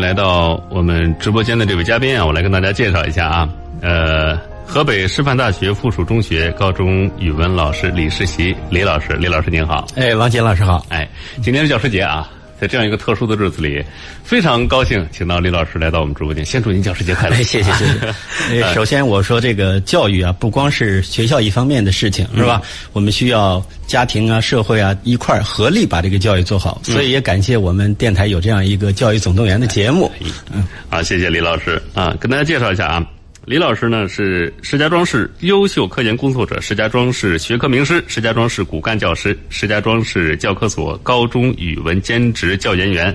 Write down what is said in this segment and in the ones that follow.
面来到我们直播间的这位嘉宾啊，我来跟大家介绍一下啊，呃，河北师范大学附属中学高中语文老师李世习李老师，李老师您好。哎，王杰老师好。哎，今天是教师节啊，在这样一个特殊的日子里，非常高兴请到李老师来到我们直播间，先祝您教师节快乐。哎，谢谢谢谢。首先我说这个教育啊，不光是学校一方面的事情，是吧？我们需要家庭啊、社会啊一块儿合力把这个教育做好。所以也感谢我们电台有这样一个教育总动员的节目。嗯，好，谢谢李老师啊，跟大家介绍一下啊。李老师呢是石家庄市优秀科研工作者，石家庄市学科名师，石家庄市骨干教师，石家庄市教科所高中语文兼职教研员。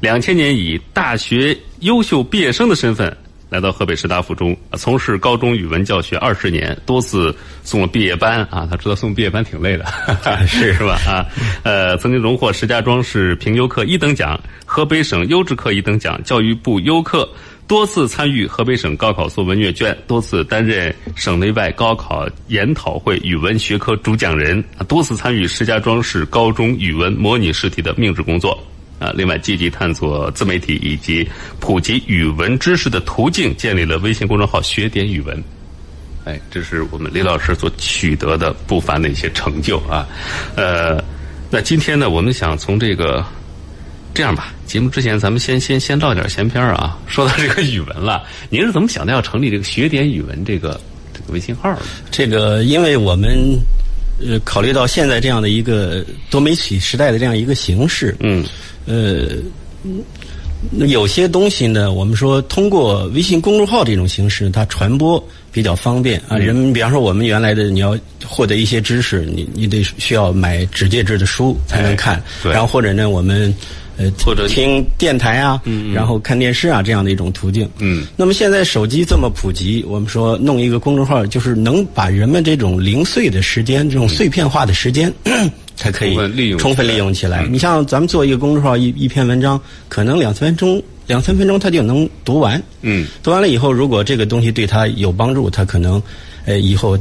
两千年以大学优秀毕业生的身份来到河北师大附中，从事高中语文教学二十年，多次送了毕业班啊。他知道送毕业班挺累的，是 是吧？啊，呃，曾经荣获石家庄市评优课一等奖、河北省优质课一等奖、教育部优课。多次参与河北省高考作文阅卷，多次担任省内外高考研讨会语文学科主讲人，多次参与石家庄市高中语文模拟试题的命制工作。啊，另外积极探索自媒体以及普及语文知识的途径，建立了微信公众号“学点语文”。哎，这是我们李老师所取得的不凡的一些成就啊。呃，那今天呢，我们想从这个。这样吧，节目之前咱们先先先唠点闲篇儿啊。说到这个语文了，您是怎么想到要成立这个“学点语文”这个这个微信号的？这个，因为我们呃考虑到现在这样的一个多媒体时代的这样一个形式，嗯，呃，有些东西呢，我们说通过微信公众号这种形式，它传播比较方便啊。人们比方说，我们原来的你要获得一些知识，你你得需要买纸介质的书才能看，然后或者呢，我们。呃，或者听电台啊，然后看电视啊，这样的一种途径。嗯，那么现在手机这么普及，我们说弄一个公众号，就是能把人们这种零碎的时间、这种碎片化的时间，才可以充分利用起来。你像咱们做一个公众号，一一篇文章，可能两三分钟，两三分钟他就能读完。嗯，读完了以后，如果这个东西对他有帮助，他可能呃以后。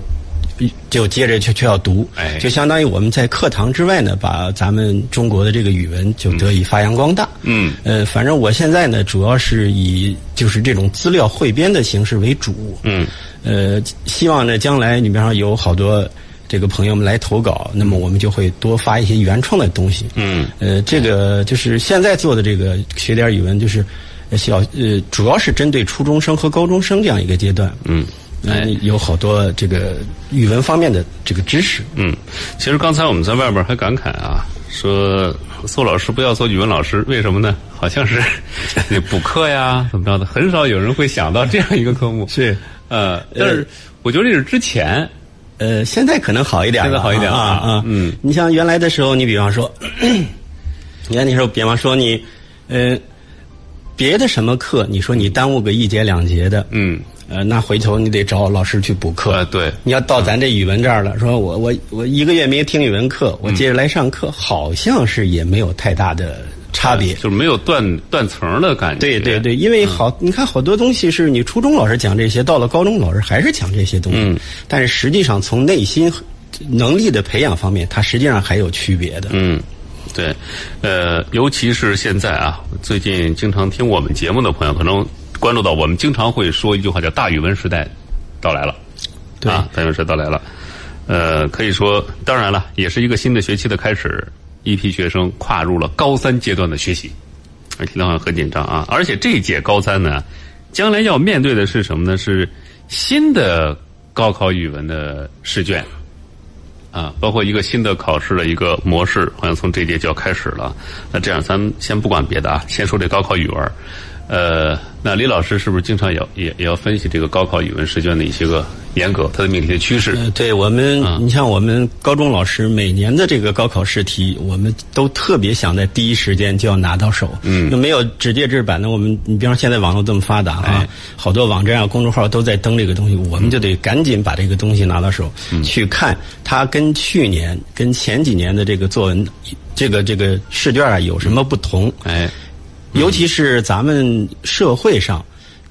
就接着就就要读，就相当于我们在课堂之外呢，把咱们中国的这个语文就得以发扬光大。嗯，呃，反正我现在呢，主要是以就是这种资料汇编的形式为主。嗯，呃，希望呢，将来你比方说有好多这个朋友们来投稿，那么我们就会多发一些原创的东西。嗯，呃，这个就是现在做的这个学点语文，就是小呃，主要是针对初中生和高中生这样一个阶段。嗯。哎，有好多这个语文方面的这个知识。嗯，其实刚才我们在外边还感慨啊，说做老师不要做语文老师，为什么呢？好像是你补课呀，怎么着的，很少有人会想到这样一个科目。是，呃，但是我觉得这是之前，呃，现在可能好一点，现在好一点啊啊。嗯，你像原来的时候，你比方说，你看那时候，比方说你，呃，别的什么课，你说你耽误个一节两节的，嗯。呃，那回头你得找老师去补课。呃，对。你要到咱这语文这儿了，说我我我一个月没听语文课，我接着来上课，好像是也没有太大的差别，就是没有断断层的感觉。对对对，因为好，你看好多东西是你初中老师讲这些，到了高中老师还是讲这些东西。嗯。但是实际上从内心能力的培养方面，它实际上还有区别的。嗯，对。呃，尤其是现在啊，最近经常听我们节目的朋友可能。关注到我们经常会说一句话叫“大语文时代到来了”，啊，大语文时代到来了。呃，可以说，当然了，也是一个新的学期的开始，一批学生跨入了高三阶段的学习，听得好像很紧张啊。而且这一届高三呢，将来要面对的是什么呢？是新的高考语文的试卷，啊，包括一个新的考试的一个模式，好像从这届就要开始了。那这样，咱们先不管别的啊，先说这高考语文。呃，那李老师是不是经常也也也要分析这个高考语文试卷的一些个严格，它的命题的趋势？对我们，你像我们高中老师每年的这个高考试题，我们都特别想在第一时间就要拿到手。嗯，那没有纸介质版的，我们你比方现在网络这么发达啊，好多网站啊、公众号都在登这个东西，我们就得赶紧把这个东西拿到手，去看它跟去年、跟前几年的这个作文这个这个试卷啊有什么不同？哎。尤其是咱们社会上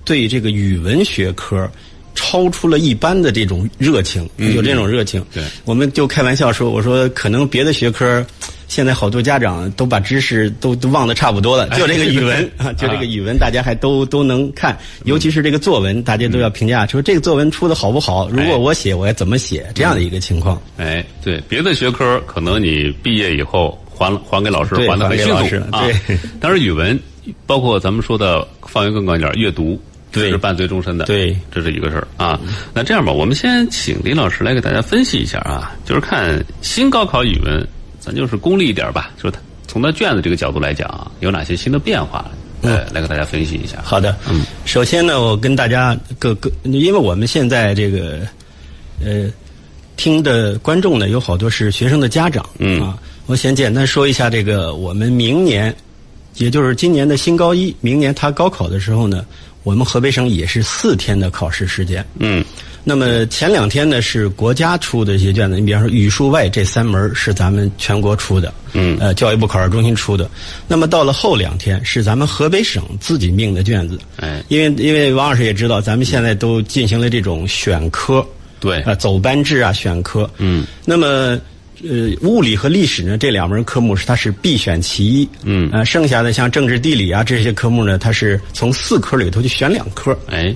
对这个语文学科超出了一般的这种热情，有这种热情。对，我们就开玩笑说，我说可能别的学科。现在好多家长都把知识都都忘得差不多了，就这个语文啊，就这个语文，大家还都都能看，尤其是这个作文，大家都要评价说这个作文出的好不好。如果我写，我要怎么写？这样的一个情况。哎，对，别的学科可能你毕业以后还还给老师，还的很迅速啊。对，但是语文，包括咱们说的范围更广一点，阅读是伴随终身的。对，这是一个事儿啊。那这样吧，我们先请李老师来给大家分析一下啊，就是看新高考语文。咱就是功利一点吧，说他从他卷子这个角度来讲，有哪些新的变化？呃，来给大家分析一下。好的，嗯，首先呢，我跟大家各各，因为我们现在这个呃听的观众呢，有好多是学生的家长，嗯啊，我先简单说一下这个我们明年，也就是今年的新高一，明年他高考的时候呢，我们河北省也是四天的考试时间，嗯。那么前两天呢是国家出的一些卷子，你比方说语数外这三门是咱们全国出的，嗯，呃，教育部考试中心出的。那么到了后两天是咱们河北省自己命的卷子，哎，因为因为王老师也知道，咱们现在都进行了这种选科，对，啊，走班制啊，选科，嗯，那么呃，物理和历史呢这两门科目是它是必选其一，嗯，呃，剩下的像政治地理啊这些科目呢，它是从四科里头去选两科，哎。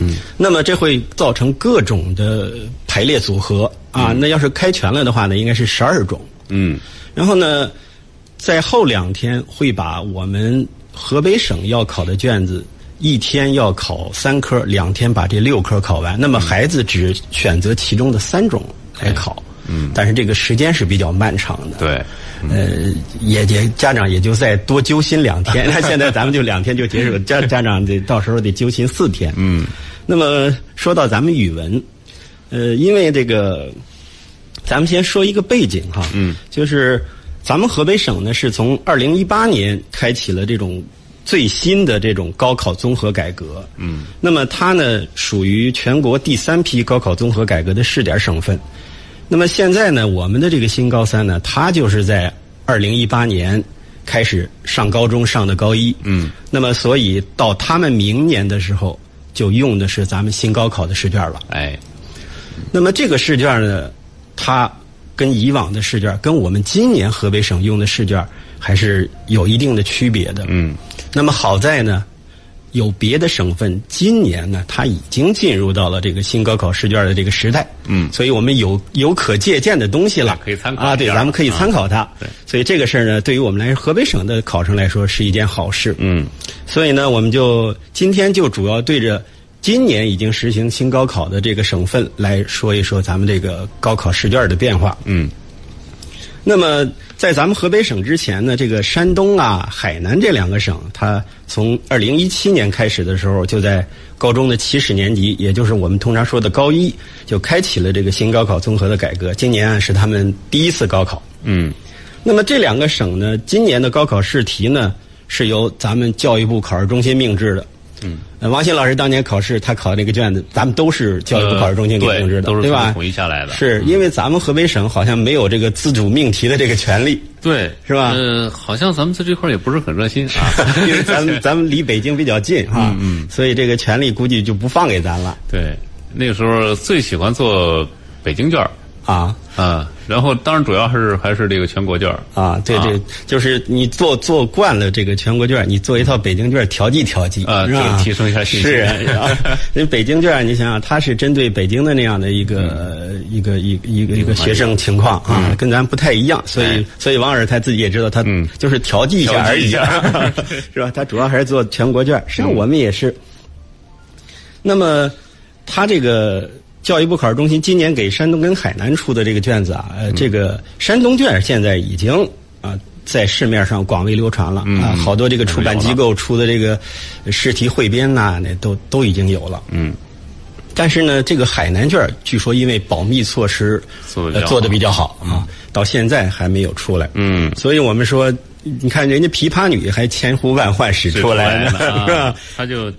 嗯，那么这会造成各种的排列组合啊。那要是开全了的话呢，应该是十二种。嗯，然后呢，在后两天会把我们河北省要考的卷子，一天要考三科，两天把这六科考完。那么孩子只选择其中的三种来考。嗯，但是这个时间是比较漫长的。对，呃，也也家长也就再多揪心两天。那 现在咱们就两天就结束，家家长得到时候得揪心四天。嗯。那么说到咱们语文，呃，因为这个，咱们先说一个背景哈，嗯，就是咱们河北省呢是从二零一八年开启了这种最新的这种高考综合改革，嗯，那么它呢属于全国第三批高考综合改革的试点省份，那么现在呢，我们的这个新高三呢，他就是在二零一八年开始上高中上的高一，嗯，那么所以到他们明年的时候。就用的是咱们新高考的试卷了。哎，那么这个试卷呢，它跟以往的试卷，跟我们今年河北省用的试卷还是有一定的区别的。嗯。那么好在呢，有别的省份今年呢，它已经进入到了这个新高考试卷的这个时代。嗯。所以我们有有可借鉴的东西了，可以参考啊。对，咱们可以参考它。对。所以这个事儿呢，对于我们来说，河北省的考生来说是一件好事。嗯。所以呢，我们就今天就主要对着今年已经实行新高考的这个省份来说一说咱们这个高考试卷的变化。嗯。那么，在咱们河北省之前呢，这个山东啊、海南这两个省，它从二零一七年开始的时候，就在高中的起始年级，也就是我们通常说的高一，就开启了这个新高考综合的改革。今年啊，是他们第一次高考。嗯。那么这两个省呢，今年的高考试题呢，是由咱们教育部考试中心命制的。嗯，王鑫老师当年考试，他考那个卷子，咱们都是教育部考试中心给定制的，对吧？统一下来的。是因为咱们河北省好像没有这个自主命题的这个权利，对，是吧？呃，好像咱们在这块也不是很热心啊，因为咱们 咱们离北京比较近啊，嗯，所以这个权利估计就不放给咱了。对，那个时候最喜欢做北京卷啊啊，然后当然主要还是还是这个全国卷啊，对对，就是你做做惯了这个全国卷，你做一套北京卷调剂调剂啊，是吧？提升一下信心。是，因为北京卷你想想，它是针对北京的那样的一个一个一一个一个学生情况啊，跟咱不太一样，所以所以王尔他自己也知道，他就是调剂一下而已，是吧？他主要还是做全国卷，实际上我们也是。那么他这个。教育部考试中心今年给山东跟海南出的这个卷子啊，呃，这个山东卷现在已经啊在市面上广为流传了啊，好多这个出版机构出的这个试题汇编呐，那都都已经有了。嗯，但是呢，这个海南卷据说因为保密措施做的比较好啊，到现在还没有出来。嗯，所以我们说，你看人家琵琶女还千呼万唤始出来呢，是吧？他就。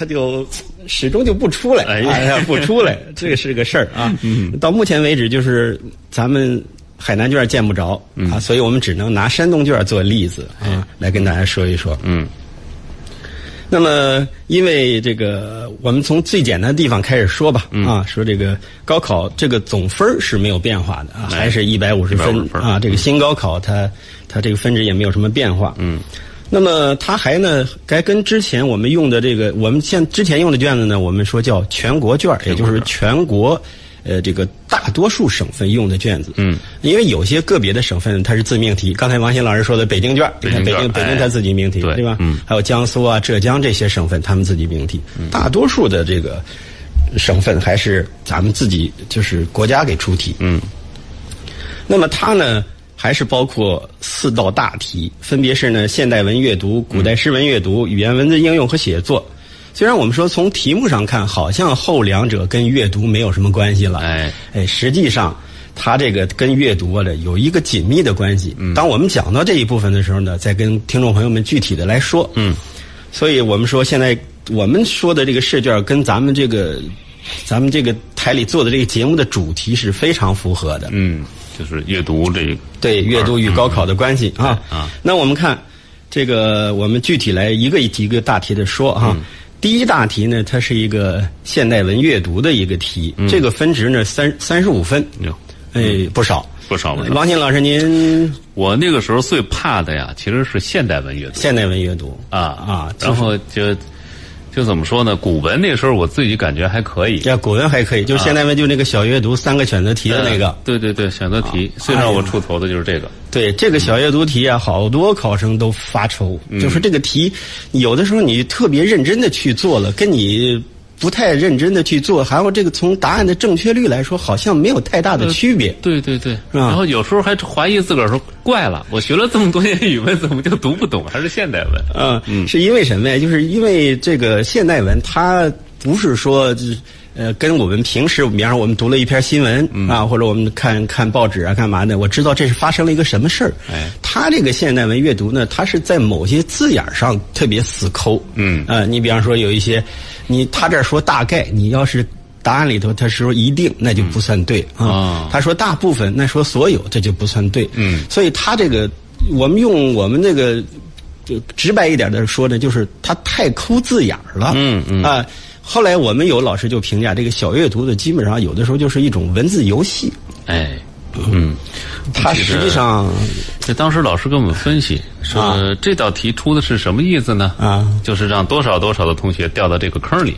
他就始终就不出来，哎呀，不出来，这个是个事儿啊。到目前为止，就是咱们海南卷见不着啊，所以我们只能拿山东卷做例子啊，来跟大家说一说。嗯。那么，因为这个，我们从最简单的地方开始说吧。啊，说这个高考这个总分是没有变化的啊，还是一百五十分啊。这个新高考它它这个分值也没有什么变化。嗯。那么它还呢，该跟之前我们用的这个，我们现之前用的卷子呢，我们说叫全国卷，也就是全国。呃，这个大多数省份用的卷子，嗯，因为有些个别的省份它是自命题。刚才王鑫老师说的北京卷，北京北京北京它自己命题，对吧？嗯，还有江苏啊、浙江这些省份，他们自己命题。嗯大多数的这个省份还是咱们自己就是国家给出题。嗯，那么它呢，还是包括四道大题，分别是呢现代文阅读、古代诗文阅读、语言文字应用和写作。虽然我们说从题目上看，好像后两者跟阅读没有什么关系了，哎哎，实际上它这个跟阅读啊的有一个紧密的关系。嗯，当我们讲到这一部分的时候呢，再跟听众朋友们具体的来说。嗯，所以我们说现在我们说的这个试卷跟咱们这个咱们这个台里做的这个节目的主题是非常符合的。嗯，就是阅读这个对阅读与高考的关系啊。啊。那我们看这个，我们具体来一个一题一个大题的说哈。第一大题呢，它是一个现代文阅读的一个题，这个分值呢三三十五分，哎，不少。不少不少。王鑫老师，您？我那个时候最怕的呀，其实是现代文阅读。现代文阅读。啊啊，然后就就怎么说呢？古文那时候我自己感觉还可以，呀，古文还可以，就现在问就那个小阅读三个选择题的那个，对对对，选择题。最让我出头的就是这个。对这个小阅读题啊，好多考生都发愁，就是这个题，有的时候你特别认真的去做了，跟你不太认真的去做，还有这个从答案的正确率来说，好像没有太大的区别。对对对，然后有时候还怀疑自个儿说，怪了，我学了这么多年语文，怎么就读不懂还是现代文？嗯嗯，是因为什么呀？就是因为这个现代文，它不是说就是。呃，跟我们平时，比方说我们读了一篇新闻啊，或者我们看看报纸啊，干嘛的？我知道这是发生了一个什么事儿。哎，他这个现代文阅读呢，它是在某些字眼上特别死抠。嗯，呃，你比方说有一些，你他这说大概，你要是答案里头他说一定，那就不算对啊。他说大部分，那说所有，这就不算对。嗯，所以他这个，我们用我们那个就直白一点的说呢，就是他太抠字眼儿了。嗯嗯啊。后来我们有老师就评价这个小阅读的，基本上有的时候就是一种文字游戏。哎，嗯，他实际上，这当时老师跟我们分析说，这道题出的是什么意思呢？啊，就是让多少多少的同学掉到这个坑里。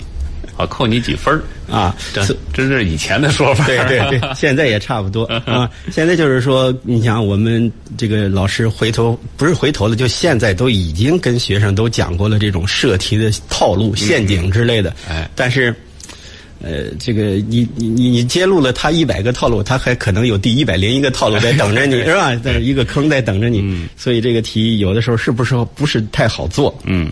啊，扣你几分啊？这这是以前的说法。对对对，现在也差不多啊。现在就是说，你想我们这个老师回头不是回头了，就现在都已经跟学生都讲过了这种设题的套路、陷阱之类的。哎，但是，呃，这个你你你你揭露了他一百个套路，他还可能有第一百零一个套路在等着你，是吧？在一个坑在等着你。所以这个题有的时候是不是不是太好做？嗯。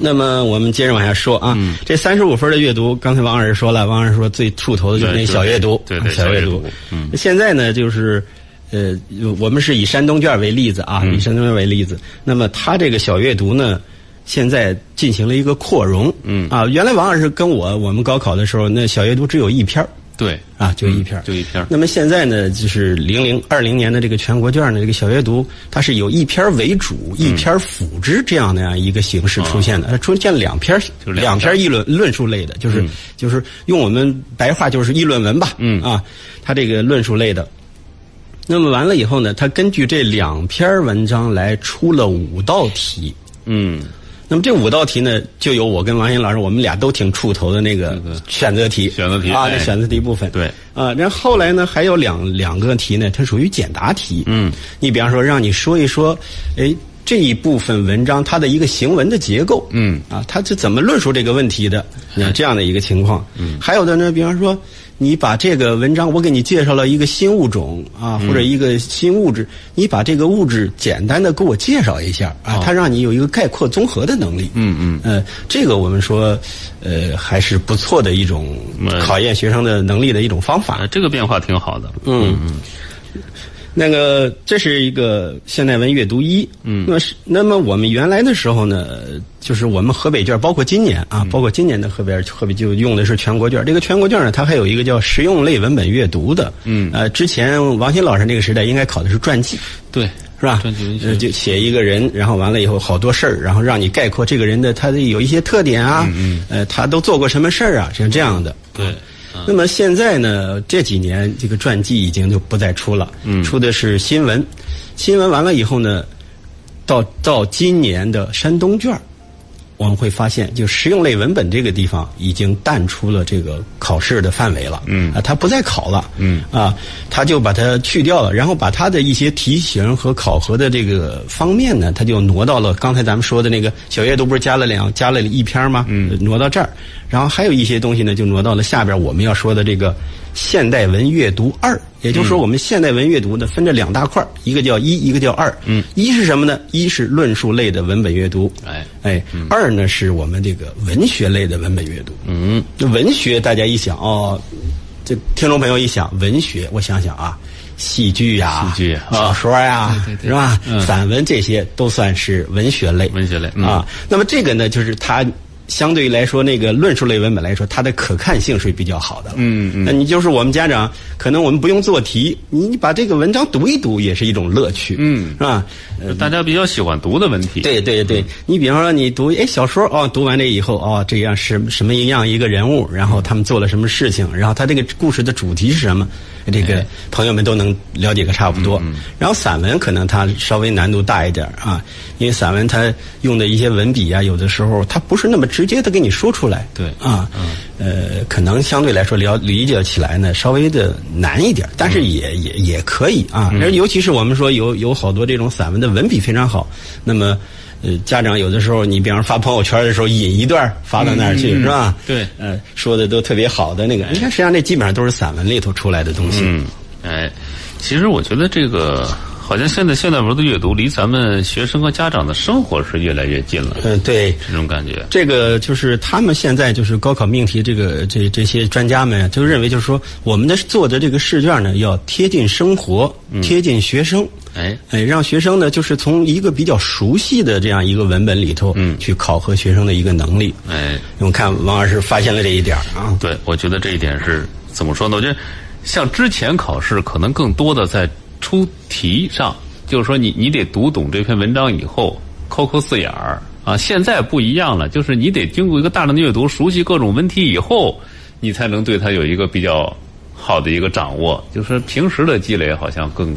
那么我们接着往下说啊，这三十五分的阅读，刚才王老师说了，王老师说最出头的就是那小阅读，对对，小阅读。嗯，现在呢，就是呃，我们是以山东卷为例子啊，以山东卷为例子。那么它这个小阅读呢，现在进行了一个扩容。嗯啊，原来王老师跟我我们高考的时候，那小阅读只有一篇对啊，就一篇就一篇那么现在呢，就是零零二零年的这个全国卷呢，这个小阅读，它是有一篇为主，一篇辅之这样的样一个形式出现的。它出现两篇，两篇议论论述类的，就是就是用我们白话就是议论文吧。嗯啊，它这个论述类的。那么完了以后呢，它根据这两篇文章来出了五道题。嗯。那么这五道题呢，就有我跟王鑫老师，我们俩都挺怵头的那个选择题，选择题啊，那选择题部分。对啊，然后后来呢，还有两两个题呢，它属于简答题。嗯，你比方说，让你说一说，哎，这一部分文章它的一个行文的结构。嗯，啊，它是怎么论述这个问题的？那这样的一个情况。嗯，还有的呢，比方说。你把这个文章，我给你介绍了一个新物种啊，或者一个新物质，你把这个物质简单的给我介绍一下啊，它让你有一个概括综合的能力。嗯嗯。呃，这个我们说，呃，还是不错的一种考验学生的能力的一种方法。这个变化挺好的。嗯嗯。那个，这是一个现代文阅读一。嗯。那么是，那么我们原来的时候呢，就是我们河北卷，包括今年啊，包括今年的河北河北就用的是全国卷。这个全国卷呢，它还有一个叫实用类文本阅读的。嗯。呃，之前王鑫老师那个时代应该考的是传记。对。是吧？传记就写一个人，然后完了以后好多事儿，然后让你概括这个人的他的有一些特点啊嗯，呃，他都做过什么事儿啊，像这样的。对，那么现在呢，这几年这个传记已经就不再出了，出的是新闻。新闻完了以后呢，到到今年的山东卷儿我们会发现，就实用类文本这个地方已经淡出了这个考试的范围了。嗯啊，它不再考了。嗯啊，他就把它去掉了，然后把它的一些题型和考核的这个方面呢，他就挪到了刚才咱们说的那个小阅读不是加了两加了一篇吗？嗯，挪到这儿，然后还有一些东西呢，就挪到了下边我们要说的这个现代文阅读二，也就是说我们现代文阅读呢分着两大块儿一个叫一，一个叫二。嗯，一是什么呢？一是论述类的文本阅读。哎，哎，二呢是我们这个文学类的文本阅读。嗯，那文学大家一想哦，这听众朋友一想文学，我想想啊，戏剧呀、戏剧啊小说呀、是吧？嗯散文这些都算是文学类。文学类嗯啊，那么这个呢，就是它相对于来说，那个论述类文本来说，它的可看性是比较好的。嗯嗯那你就是我们家长，可能我们不用做题，你你把这个文章读一读，也是一种乐趣。嗯是吧？大家比较喜欢读的文体。对对对，你比方说你读哎小说哦，读完这以后哦，这样是什么样一个人物，然后他们做了什么事情，然后他这个故事的主题是什么，这个朋友们都能了解个差不多。然后散文可能它稍微难度大一点啊，因为散文它用的一些文笔啊，有的时候它不是那么直接的给你说出来。对啊，呃，可能相对来说了理解起来呢稍微的难一点，但是也也也可以啊。而尤其是我们说有有好多这种散文的文笔非常好，那么。呃，家长有的时候，你比方发朋友圈的时候，引一段发到那儿去，是吧？对呃，说的都特别好的那个，你看，实际上那基本上都是散文里头出来的东西。嗯，哎，其实我觉得这个好像现在现代文的阅读离咱们学生和家长的生活是越来越近了，嗯、对，这种感觉。这个就是他们现在就是高考命题，这个这这些专家们就认为，就是说我们的做的这个试卷呢，要贴近生活，贴近学生。哎，哎，让学生呢，就是从一个比较熟悉的这样一个文本里头，嗯去考核学生的一个能力。哎，我看王老师发现了这一点啊。对，我觉得这一点是怎么说呢？我觉得像之前考试，可能更多的在出题上，就是说你你得读懂这篇文章以后，抠抠字眼儿啊。现在不一样了，就是你得经过一个大量的阅读，熟悉各种文体以后，你才能对它有一个比较好的一个掌握。就是平时的积累好像更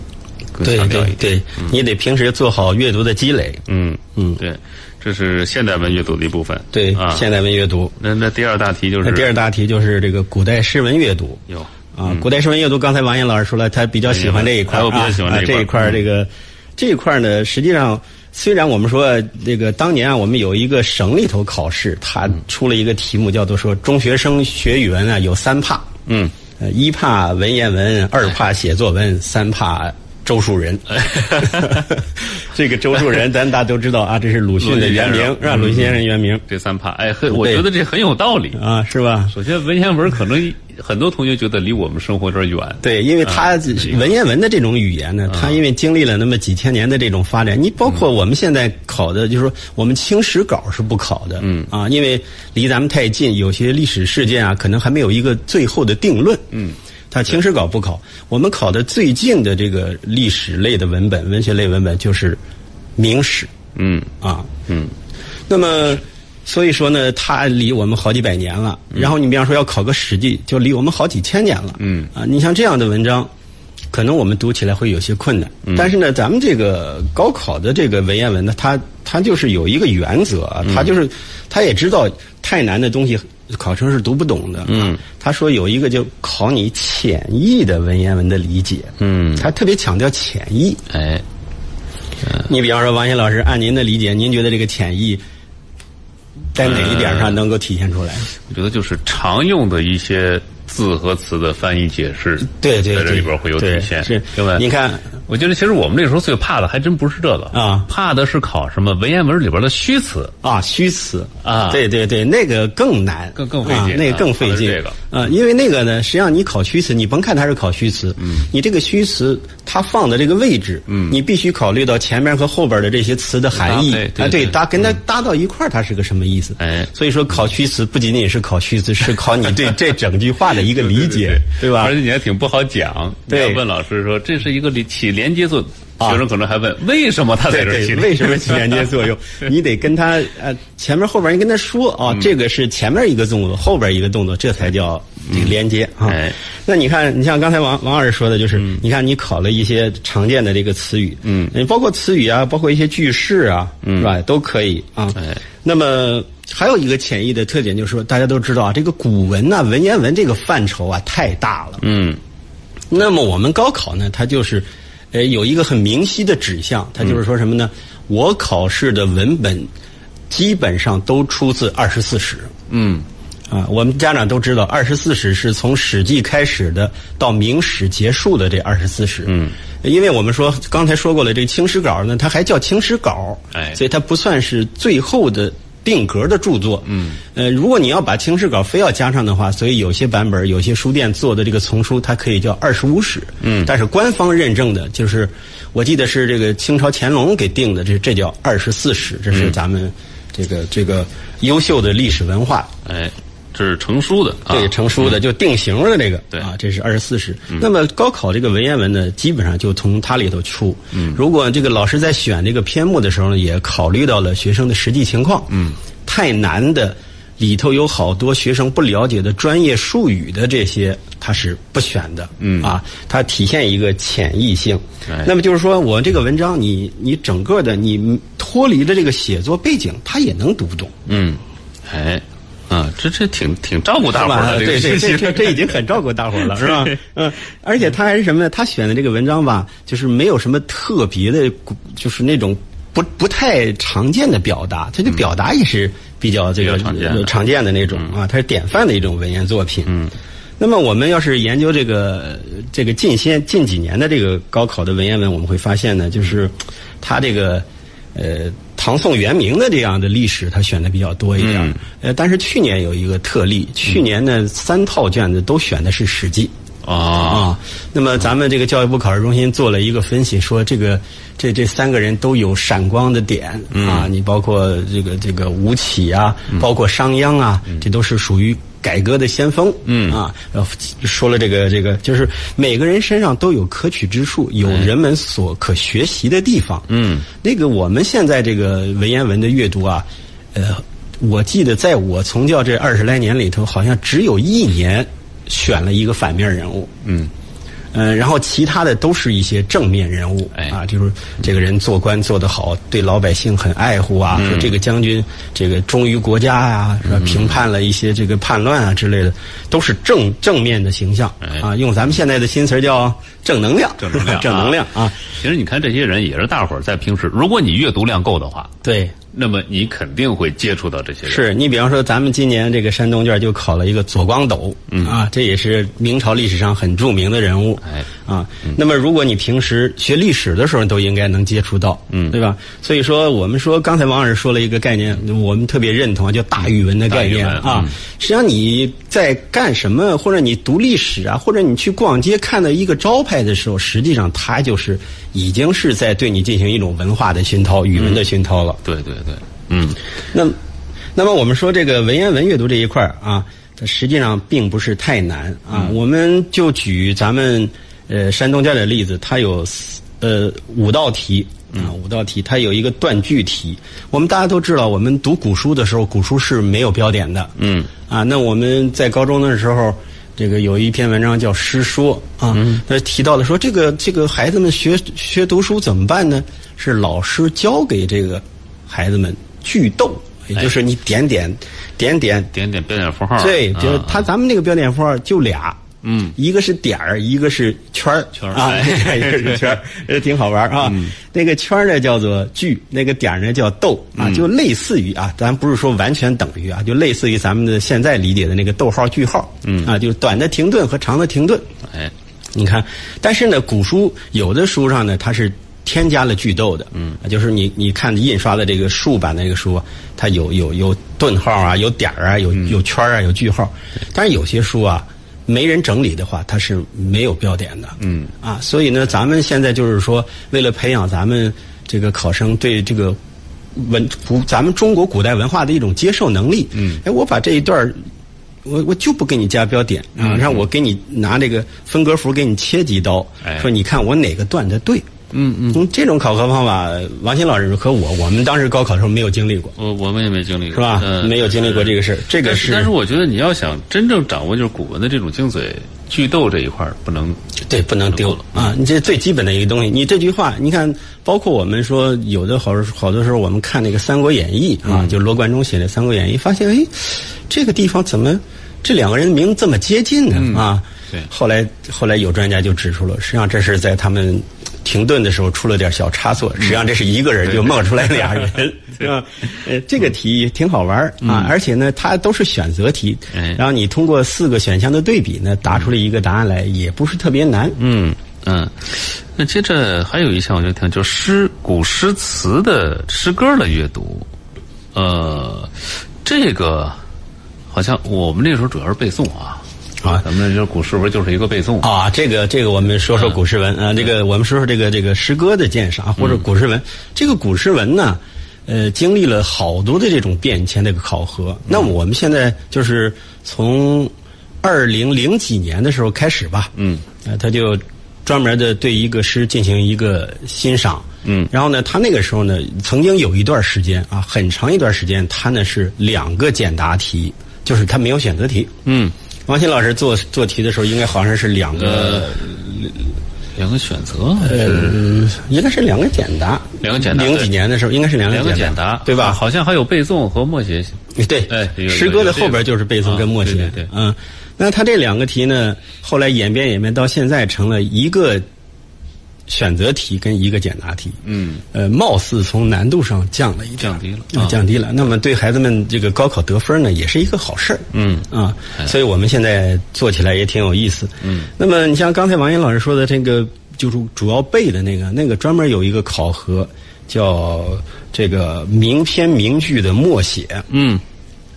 更强调一点。对对，你得平时做好阅读的积累。嗯嗯对，这是现代文阅读的一部分。对，啊，现代文阅读。那那第二大题就是那第二大题就是这个古代诗文阅读。有啊，古代诗文阅读，刚才王岩老师说了，他比较喜欢这一块我比较喜欢这一块这一块这个这一块呢，实际上虽然我们说这个当年啊，我们有一个省里头考试，他出了一个题目叫做说中学生学语文啊有三怕，嗯，呃，一怕文言文，二怕写作文，三怕周树人。这个周树人，咱大家都知道啊，这是鲁迅的原名，让？鲁迅先生原名。这三怕，哎，很我觉得这很有道理。啊，是吧？首先，文言文可能很多同学觉得离我们生活有点远。对，因为他文言文的这种语言呢，他因为经历了那么几千年的这种发展，你包括我们现在考的，就是说我们清史稿是不考的，嗯。啊，因为离咱们太近，有些历史事件啊，可能还没有一个最后的定论，嗯，它清史稿不考，我们考的最近的这个历史类的文本、文学类文本就是明史。嗯。啊，嗯。那么，所以说呢，它离我们好几百年了。然后你比方说要考个《史记》，就离我们好几千年了。嗯。啊，你像这样的文章，可能我们读起来会有些困难。嗯。但是呢，咱们这个高考的这个文言文呢，它它就是有一个原则它就是它也知道太难的东西。考生是读不懂的。嗯啊，他说有一个就考你浅意的文言文的理解，嗯，他特别强调浅意。哎，你比方说，王鑫老师，按您的理解，您觉得这个浅意在哪一点上能够体现出来？我觉得就是常用的一些字和词的翻译解释，对对对，在这里边会有体现，是对吧？您看，我觉得其实我们那时候最怕的还真不是这个啊怕的是考什么文言文里边的虚词。啊，虚词啊对对对，那个更难，更更费劲啊那个更费劲。这个啊，因为那个呢，实际上你考虚词，你甭看它是考虚词，嗯，你这个虚词它放的这个位置，嗯，你必须考虑到前面和后边的这些词的含义啊，对，对搭跟它搭到一块儿，它是个什么意思？哎所以说考虚词不仅仅是考虚词，是考你对 这整句话的一个理解，对吧而？且你还挺不好讲。对问老师说这是一个连起连接作用，学生可能还问为什么他在这儿起为什么起连接作用？你得跟他呃前面后边你跟他说啊，这个是前面一个动作，后边一个动作，这才叫这个连接啊。那你看，你像刚才王王老师说的，就是你看你考了一些常见的这个词语，嗯，包括词语啊，包括一些句式啊，是吧？都可以啊。那么还有一个潜意的特点，就是说大家都知道啊，这个古文呐、文言文这个范畴啊太大了，嗯。那么我们高考呢，它就是，呃，有一个很明晰的指向，它就是说什么呢？我考试的文本基本上都出自二十四史。嗯。啊，我们家长都知道，二十四史是从《史记》开始的，到《明史》结束的这二十四史。嗯。因为我们说刚才说过了，这个《清史稿》呢，它还叫《清史稿》，哎，所以它不算是最后的。定格的著作，嗯，呃，如果你要把清史稿非要加上的话，所以有些版本、有些书店做的这个丛书，它可以叫二十五史，嗯，但是官方认证的，就是我记得是这个清朝乾隆给定的，这这叫二十四史，这是咱们这个这个优秀的历史文化，哎。这是成书的，对，成书的就定型的这个，对啊，这是二十四史。那么高考这个文言文呢，基本上就从它里头出。嗯，如果这个老师在选这个篇目的时候呢，也考虑到了学生的实际情况。嗯，太难的里头有好多学生不了解的专业术语的这些，它是不选的。嗯，啊，它体现一个潜意性。那么就是说我这个文章，你你整个的你脱离了这个写作背景，他也能读懂。嗯，哎。啊，这这挺挺照顾大伙儿的，对对，这这 这已经很照顾大伙儿了，是吧？嗯，而且他还是什么呢？他选的这个文章吧，就是没有什么特别的，就是那种不不太常见的表达，他的表达也是比较这个常见的那种啊，它是典范的一种文言作品。嗯，那么我们要是研究这个这个近些近几年的这个高考的文言文，我们会发现呢，就是他这个呃。唐宋元明的这样的历史，他选的比较多一点。呃，但是去年有一个特例，去年呢三套卷子都选的是《史记》啊啊。那么咱们这个教育部考试中心做了一个分析，说这个这这三个人都有闪光的点啊。你包括这个这个吴起啊，包括商鞅啊，这都是属于。改革的先锋，嗯啊，说了这个这个，就是每个人身上都有可取之处，有人们所可学习的地方。嗯，那个我们现在这个文言文的阅读啊，呃，我记得在我从教这二十来年里头，好像只有一年选了一个反面人物。嗯。嗯，然后其他的都是一些正面人物，啊，就是这个人做官做得好，对老百姓很爱护啊，说这个将军这个忠于国家呀，是吧？平叛了一些这个叛乱啊之类的，都是正正面的形象啊。用咱们现在的新词叫正能量，正能量，正能量啊。其实你看这些人也是大伙儿在平时，如果你阅读量够的话，对。那么你肯定会接触到这些人。是你比方说，咱们今年这个山东卷就考了一个左光斗，嗯啊，这也是明朝历史上很著名的人物。哎，啊，那么如果你平时学历史的时候，都应该能接触到，嗯，对吧？所以说，我们说刚才王老师说了一个概念，我们特别认同，叫大语文的概念啊。实际上你在干什么，或者你读历史啊，或者你去逛街看到一个招牌的时候，实际上它就是已经是在对你进行一种文化的熏陶、语文的熏陶了。对对。对，嗯，那那么我们说这个文言文阅读这一块儿啊，它实际上并不是太难啊。我们就举咱们呃山东卷的例子，它有呃五道题啊，五道题，它有一个断句题。我们大家都知道，我们读古书的时候，古书是没有标点的。嗯啊，那我们在高中的时候，这个有一篇文章叫《诗说》啊，他提到了说，这个这个孩子们学学读书怎么办呢？是老师教给这个。孩子们句逗，也就是你点点点点点点标点符号。对，就是他咱们那个标点符号就俩，嗯，一个是点儿，一个是圈儿，圈儿啊，一个是圈儿，呃，挺好玩啊。那个圈儿呢叫做句，那个点儿呢叫逗啊，就类似于啊，咱不是说完全等于啊，就类似于咱们的现在理解的那个逗号句号，嗯啊，就是短的停顿和长的停顿。哎，你看，但是呢，古书有的书上呢，它是。添加了句逗的，嗯，就是你你看印刷的这个竖版的这个书，它有有有顿号啊，有点儿啊，有有圈啊，有句号。但是有些书啊，没人整理的话，它是没有标点的，嗯。啊，所以呢，咱们现在就是说，为了培养咱们这个考生对这个文古咱们中国古代文化的一种接受能力，嗯，哎，我把这一段我我就不给你加标点啊，让我给你拿这个分隔符给你切几刀，说你看我哪个断的对。嗯嗯，这种考核方法，王鑫老师和我，我们当时高考的时候没有经历过。我我们也没经历过，是吧？没有经历过这个事儿。这个是，但是我觉得你要想真正掌握就是古文的这种精髓，句读这一块不能对，不能丢了啊！你这最基本的一个东西，你这句话，你看，包括我们说有的好好多时候我们看那个《三国演义》啊，就罗贯中写的《三国演义》，发现哎，这个地方怎么这两个人名这么接近呢？啊，对。后来后来有专家就指出了，实际上这是在他们。停顿的时候出了点小差错，实际上这是一个人就冒出来俩人，是吧？呃，这个题挺好玩啊，而且呢，它都是选择题，然后你通过四个选项的对比呢，答出了一个答案来，也不是特别难。嗯嗯，那接着还有一项我就听，就诗古诗词的诗歌的阅读，呃，这个好像我们那时候主要是背诵啊。啊，咱们这古诗文就是一个背诵啊。这个这个，我们说说古诗文啊。这个我们说说这个这个诗歌的鉴赏或者古诗文。这个古诗文呢，呃，经历了好多的这种变迁的一个考核。那么我们现在就是从二零零几年的时候开始吧，嗯，呃，他就专门的对一个诗进行一个欣赏，嗯，然后呢，他那个时候呢，曾经有一段时间啊，很长一段时间，他呢是两个简答题，就是他没有选择题，嗯。王鑫老师做做题的时候，应该好像是两个两个选择，是，应该是两个简答，两个简答。零几年的时候，应该是两个简答，对吧？好像还有背诵和默写。对，哎，诗歌的后边就是背诵跟默写。对，嗯，那他这两个题呢，后来演变演变到现在成了一个。选择题跟一个简答题，嗯，呃，貌似从难度上降了一降低了，降低了。那么对孩子们这个高考得分呢，也是一个好事儿，嗯。啊，所以我们现在做起来也挺有意思，嗯。那么你像刚才王岩老师说的这个，就是主要背的那个，那个专门有一个考核，叫这个名篇名句的默写，嗯。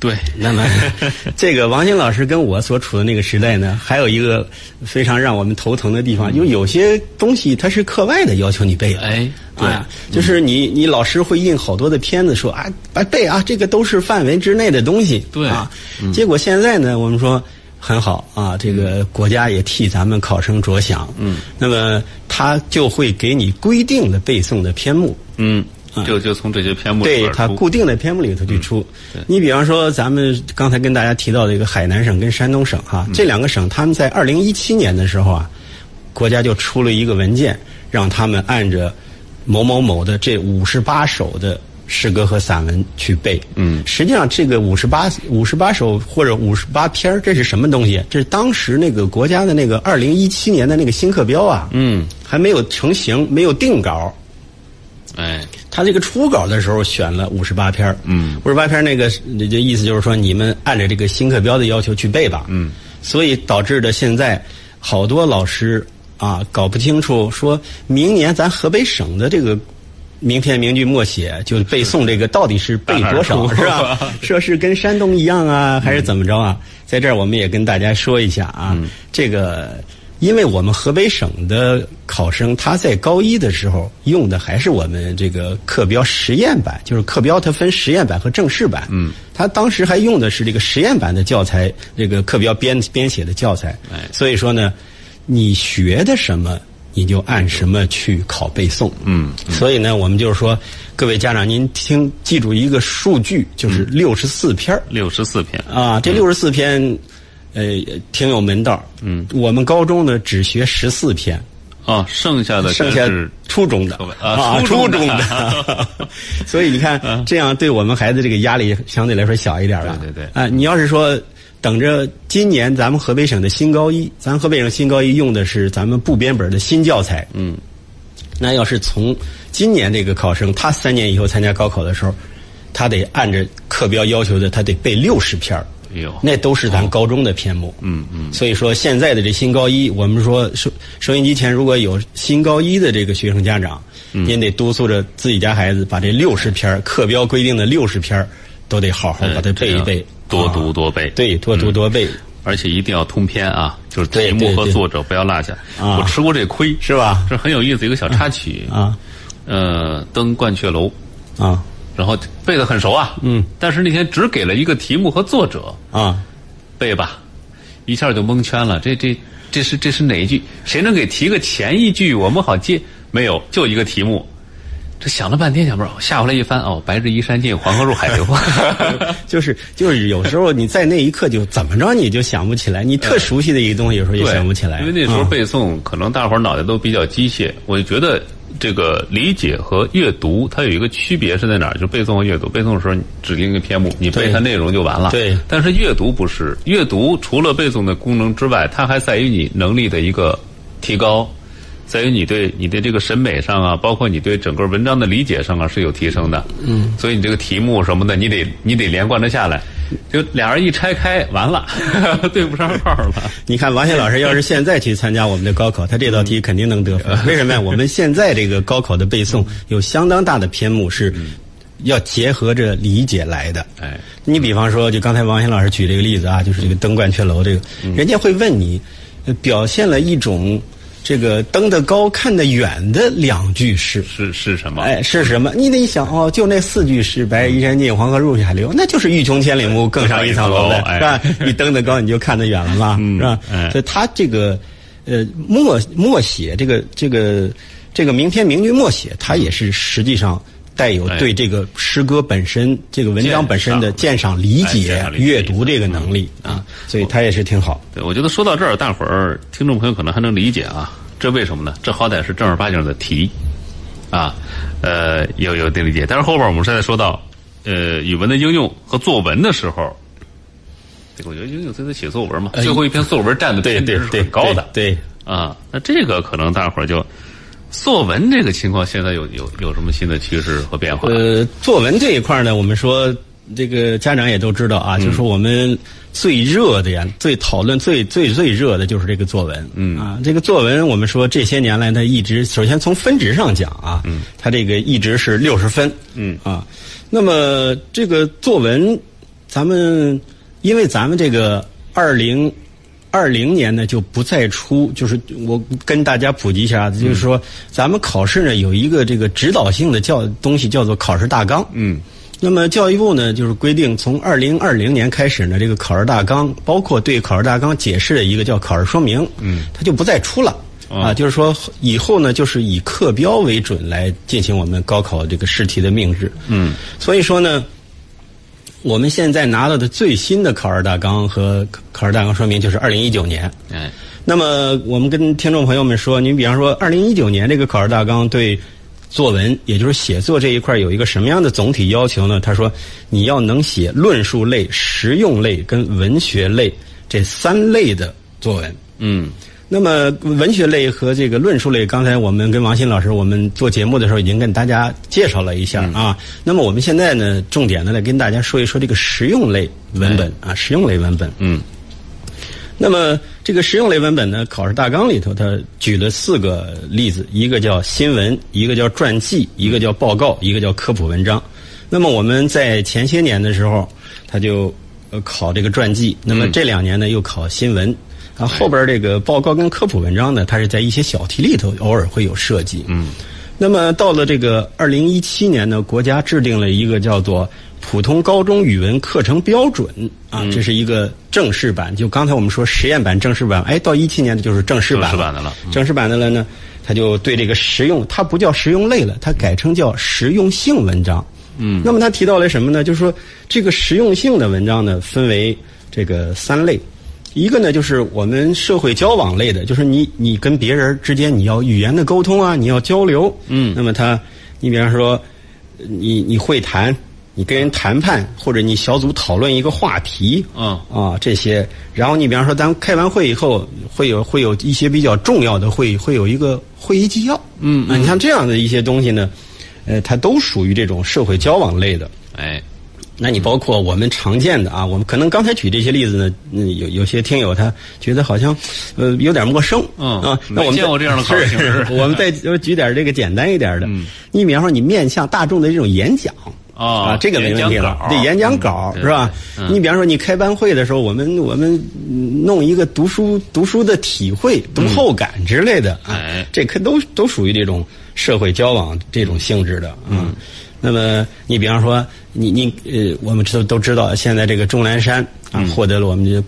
对，那么 这个王晶老师跟我所处的那个时代呢，还有一个非常让我们头疼的地方，因为有些东西它是课外的要求你背的。哎，对，就是你你老师会印好多的片子说啊，背啊，这个都是范围之内的东西。对啊，结果现在呢，我们说很好啊，这个国家也替咱们考生着想。嗯，那么他就会给你规定的背诵的篇目。嗯。就就从这些篇目里对它固定的篇目里头去出。你比方说，咱们刚才跟大家提到的一个海南省跟山东省哈，这两个省他们在二零一七年的时候啊，国家就出了一个文件，让他们按着某某某的这五十八首的诗歌和散文去背。嗯，实际上这个五十八五十八首或者五十八篇这是什么东西？这是当时那个国家的那个二零一七年的那个新课标啊。嗯，还没有成型，没有定稿。哎。他这个初稿的时候选了五十八篇嗯，五十八篇那个这意思就是说你们按照这个新课标的要求去背吧，嗯，所以导致的现在好多老师啊搞不清楚，说明年咱河北省的这个名篇名句默写就背诵这个到底是背多少 是吧？说是跟山东一样啊，还是怎么着啊？在这儿我们也跟大家说一下啊，这个。因为我们河北省的考生，他在高一的时候用的还是我们这个课标实验版，就是课标它分实验版和正式版。嗯，他当时还用的是这个实验版的教材，这个课标编编写的教材。哎，所以说呢，你学的什么，你就按什么去考背诵。嗯，所以呢，我们就是说，各位家长，您听记住一个数据，就是六十四篇六十四篇啊，这六十四篇。呃，挺有门道嗯，我们高中呢只学十四篇，啊，剩下的剩下初中的啊，初中的。所以你看，这样对我们孩子这个压力相对来说小一点了。对对对。啊，你要是说等着今年咱们河北省的新高一，咱河北省新高一用的是咱们部编本的新教材。嗯。那要是从今年这个考生，他三年以后参加高考的时候，他得按着课标要求的，他得背六十篇儿。那都是咱高中的篇目，嗯嗯，所以说现在的这新高一，我们说收收音机前如果有新高一的这个学生家长，您得督促着自己家孩子把这六十篇课标规定的六十篇都得好好把它背一背，多读多背，对，多读多背，而且一定要通篇啊，就是题目和作者不要落下。我吃过这亏，是吧？这很有意思一个小插曲。啊，呃，登鹳雀楼。啊。然后背得很熟啊，嗯，但是那天只给了一个题目和作者啊，背吧，一下就蒙圈了。这这这是这是哪一句？谁能给提个前一句，我们好接？没有，就一个题目。这想了半天想不着，下回来一翻哦，白日依山尽，黄河入海流。就是就是有时候你在那一刻就怎么着你就想不起来，你特熟悉的一个东西有时候也想不起来。因为那时候背诵可能大伙儿脑袋都比较机械，我就觉得这个理解和阅读它有一个区别是在哪儿？就背诵和阅读，背诵的时候指定一个篇目，你背它内容就完了。对。但是阅读不是，阅读除了背诵的功能之外，它还在于你能力的一个提高。在于你对你的这个审美上啊，包括你对整个文章的理解上啊是有提升的。嗯，所以你这个题目什么的，你得你得连贯的下来。就俩人一拆开，完了 对不上号了。你看王鑫老师要是现在去参加我们的高考，他这道题肯定能得分。为什么呀？我们现在这个高考的背诵有相当大的篇目是要结合着理解来的。哎，你比方说，就刚才王鑫老师举这个例子啊，就是这个登鹳雀楼这个，人家会问你，表现了一种。这个登得高看得远的两句诗是是什么？哎，是什么？你得想哦，就那四句诗：“白日依山尽，黄河入海流。”那就是“欲穷千里目，更上一层楼”呗，是吧？你登得高，你就看得远了嘛，是吧？所以他这个呃默默写这个这个这个名篇名句默写，他也是实际上带有对这个诗歌本身、这个文章本身的鉴赏、理解、阅读这个能力啊，所以他也是挺好。对，我觉得说到这儿，大伙儿听众朋友可能还能理解啊。这为什么呢？这好歹是正儿八经的题，啊，呃，有有点理解。但是后边我们现在说到，呃，语文的应用和作文的时候，这个我觉得应用在写作文嘛，最后一篇作文占的对对对高的对啊。那这个可能大伙儿就作文这个情况，现在有有有什么新的趋势和变化？呃，作文这一块呢，我们说这个家长也都知道啊，就是说我们。最热的呀，最讨论最最最热的就是这个作文。嗯啊，这个作文，我们说这些年来它一直，首先从分值上讲啊，嗯，它这个一直是六十分。嗯啊，那么这个作文，咱们因为咱们这个二零二零年呢就不再出，就是我跟大家普及一下，就是说咱们考试呢有一个这个指导性的叫东西叫做考试大纲。嗯。那么教育部呢，就是规定从二零二零年开始呢，这个考试大纲，包括对考试大纲解释的一个叫考试说明，嗯，它就不再出了啊。就是说以后呢，就是以课标为准来进行我们高考这个试题的命制。嗯，所以说呢，我们现在拿到的最新的考试大纲和考试大纲说明就是二零一九年。哎，那么我们跟听众朋友们说，您比方说二零一九年这个考试大纲对。作文，也就是写作这一块有一个什么样的总体要求呢？他说，你要能写论述类、实用类跟文学类这三类的作文。嗯，那么文学类和这个论述类，刚才我们跟王鑫老师我们做节目的时候已经跟大家介绍了一下啊。那么我们现在呢，重点的来跟大家说一说这个实用类文本啊，实用类文本。嗯。那么这个实用类文本呢，考试大纲里头，它举了四个例子，一个叫新闻，一个叫传记，一个叫报告，一个叫科普文章。那么我们在前些年的时候，他就呃考这个传记，那么这两年呢又考新闻，啊后边这个报告跟科普文章呢，它是在一些小题里头偶尔会有涉及。嗯。那么到了这个二零一七年呢，国家制定了一个叫做。普通高中语文课程标准啊，这是一个正式版。就刚才我们说实验版、正式版，哎，到一七年的就是正式版的了。正式版的了呢，他就对这个实用，它不叫实用类了，它改成叫实用性文章。嗯，那么他提到了什么呢？就是说这个实用性的文章呢，分为这个三类。一个呢，就是我们社会交往类的，就是你你跟别人之间你要语言的沟通啊，你要交流。嗯，那么他，你比方说，你你会谈。你跟人谈判，或者你小组讨论一个话题，啊啊这些，然后你比方说，咱开完会以后，会有会有一些比较重要的会议，会有一个会议纪要，嗯啊，你像这样的一些东西呢，呃，它都属于这种社会交往类的，哎，那你包括我们常见的啊，我们可能刚才举这些例子呢，有有些听友他觉得好像呃有点陌生，嗯啊，那我们见过这样的考试 我们再举点这个简单一点的，你比方说你面向大众的这种演讲。啊，这个没问题了。对，演讲稿是吧？你比方说，你开班会的时候，我们我们弄一个读书读书的体会、读后感之类的啊，这可都都属于这种社会交往这种性质的嗯。那么，你比方说，你你呃，我们都都知道，现在这个钟南山啊，获得了我们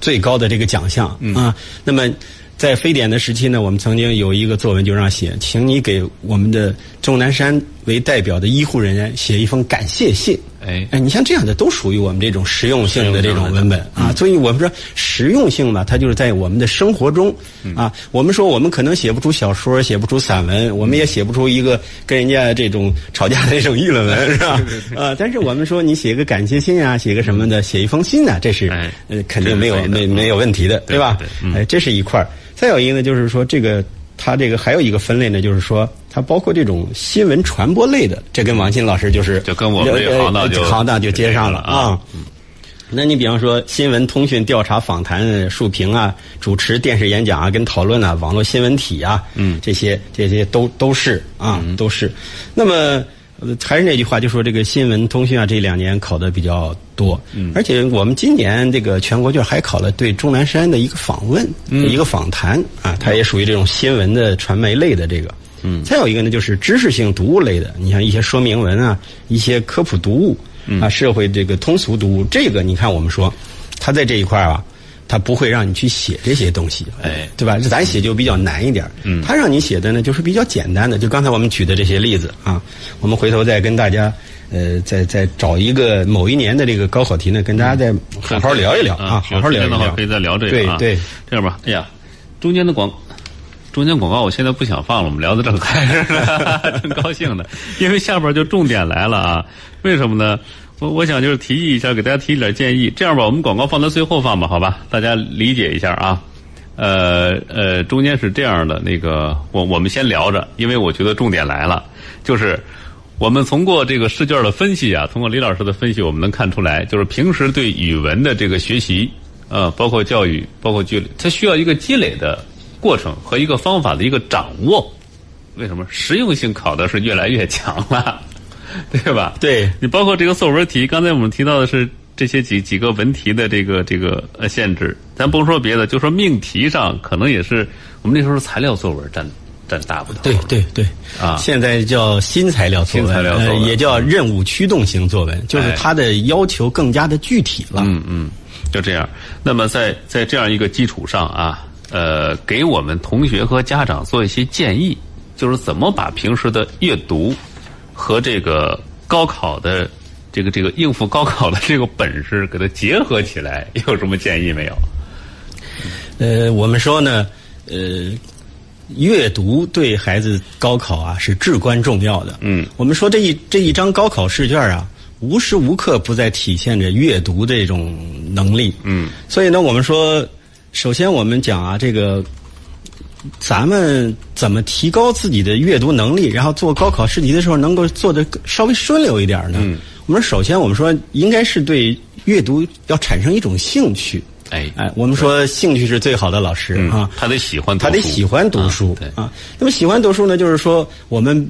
最高的这个奖项啊。那么。在非典的时期呢，我们曾经有一个作文就让写，请你给我们的钟南山为代表的医护人员写一封感谢信。哎哎，你像这样的都属于我们这种实用性的这种文本啊。所以我们说实用性嘛，它就是在我们的生活中啊。我们说我们可能写不出小说，写不出散文，我们也写不出一个跟人家这种吵架的这种议论文，是吧？啊，但是我们说你写个感谢信啊，写个什么的，写一封信啊，这是呃肯定没有没没有问题的，对吧？哎，这是一块儿。再有一个呢，就是说这个它这个还有一个分类呢，就是说它包括这种新闻传播类的，这跟王鑫老师就是就跟我们这行当就行当就接上了啊。那你比方说新闻、通讯、调查、访谈、述评啊，主持电视演讲啊，跟讨论啊，网络新闻体啊，嗯，这些这些都都是啊，都是。那么。还是那句话，就说这个新闻通讯啊，这两年考的比较多，嗯而且我们今年这个全国卷还考了对钟南山的一个访问，一个访谈啊，它也属于这种新闻的传媒类的这个。嗯，再有一个呢，就是知识性读物类的，你像一些说明文啊，一些科普读物啊，社会这个通俗读物，这个你看我们说，它在这一块啊。他不会让你去写这些东西，哎，对吧？咱写就比较难一点。嗯，他让你写的呢，就是比较简单的。就刚才我们举的这些例子啊，我们回头再跟大家，呃，再再找一个某一年的这个高考题呢，跟大家再好好聊一聊啊，好好聊一聊。可以再聊这个啊。对对，这样吧。哎呀，中间的广，中间广告我现在不想放了，我们聊的正开，挺高兴的，因为下边就重点来了啊。为什么呢？我想就是提议一下，给大家提一点建议。这样吧，我们广告放到最后放吧，好吧？大家理解一下啊。呃呃，中间是这样的，那个我我们先聊着，因为我觉得重点来了，就是我们通过这个试卷的分析啊，通过李老师的分析，我们能看出来，就是平时对语文的这个学习，呃，包括教育，包括积累，它需要一个积累的过程和一个方法的一个掌握。为什么实用性考的是越来越强了？对吧？对你包括这个作文题，刚才我们提到的是这些几几个文题的这个这个呃限制，咱甭说别的，就说命题上可能也是我们那时候材料作文占占大部分。对对对啊，现在叫新材料作文，呃，也叫任务驱动型作文，就是它的要求更加的具体了。嗯嗯，就这样。那么在在这样一个基础上啊，呃，给我们同学和家长做一些建议，就是怎么把平时的阅读。和这个高考的这个这个应付高考的这个本事给它结合起来，有什么建议没有？呃，我们说呢，呃，阅读对孩子高考啊是至关重要的。嗯，我们说这一这一张高考试卷啊，无时无刻不在体现着阅读这种能力。嗯，所以呢，我们说，首先我们讲啊，这个。咱们怎么提高自己的阅读能力，然后做高考试题的时候能够做的稍微顺溜一点呢？我们首先我们说应该是对阅读要产生一种兴趣。哎哎，我们说兴趣是最好的老师啊，他得喜欢，他得喜欢读书啊。那么喜欢读书呢，就是说我们。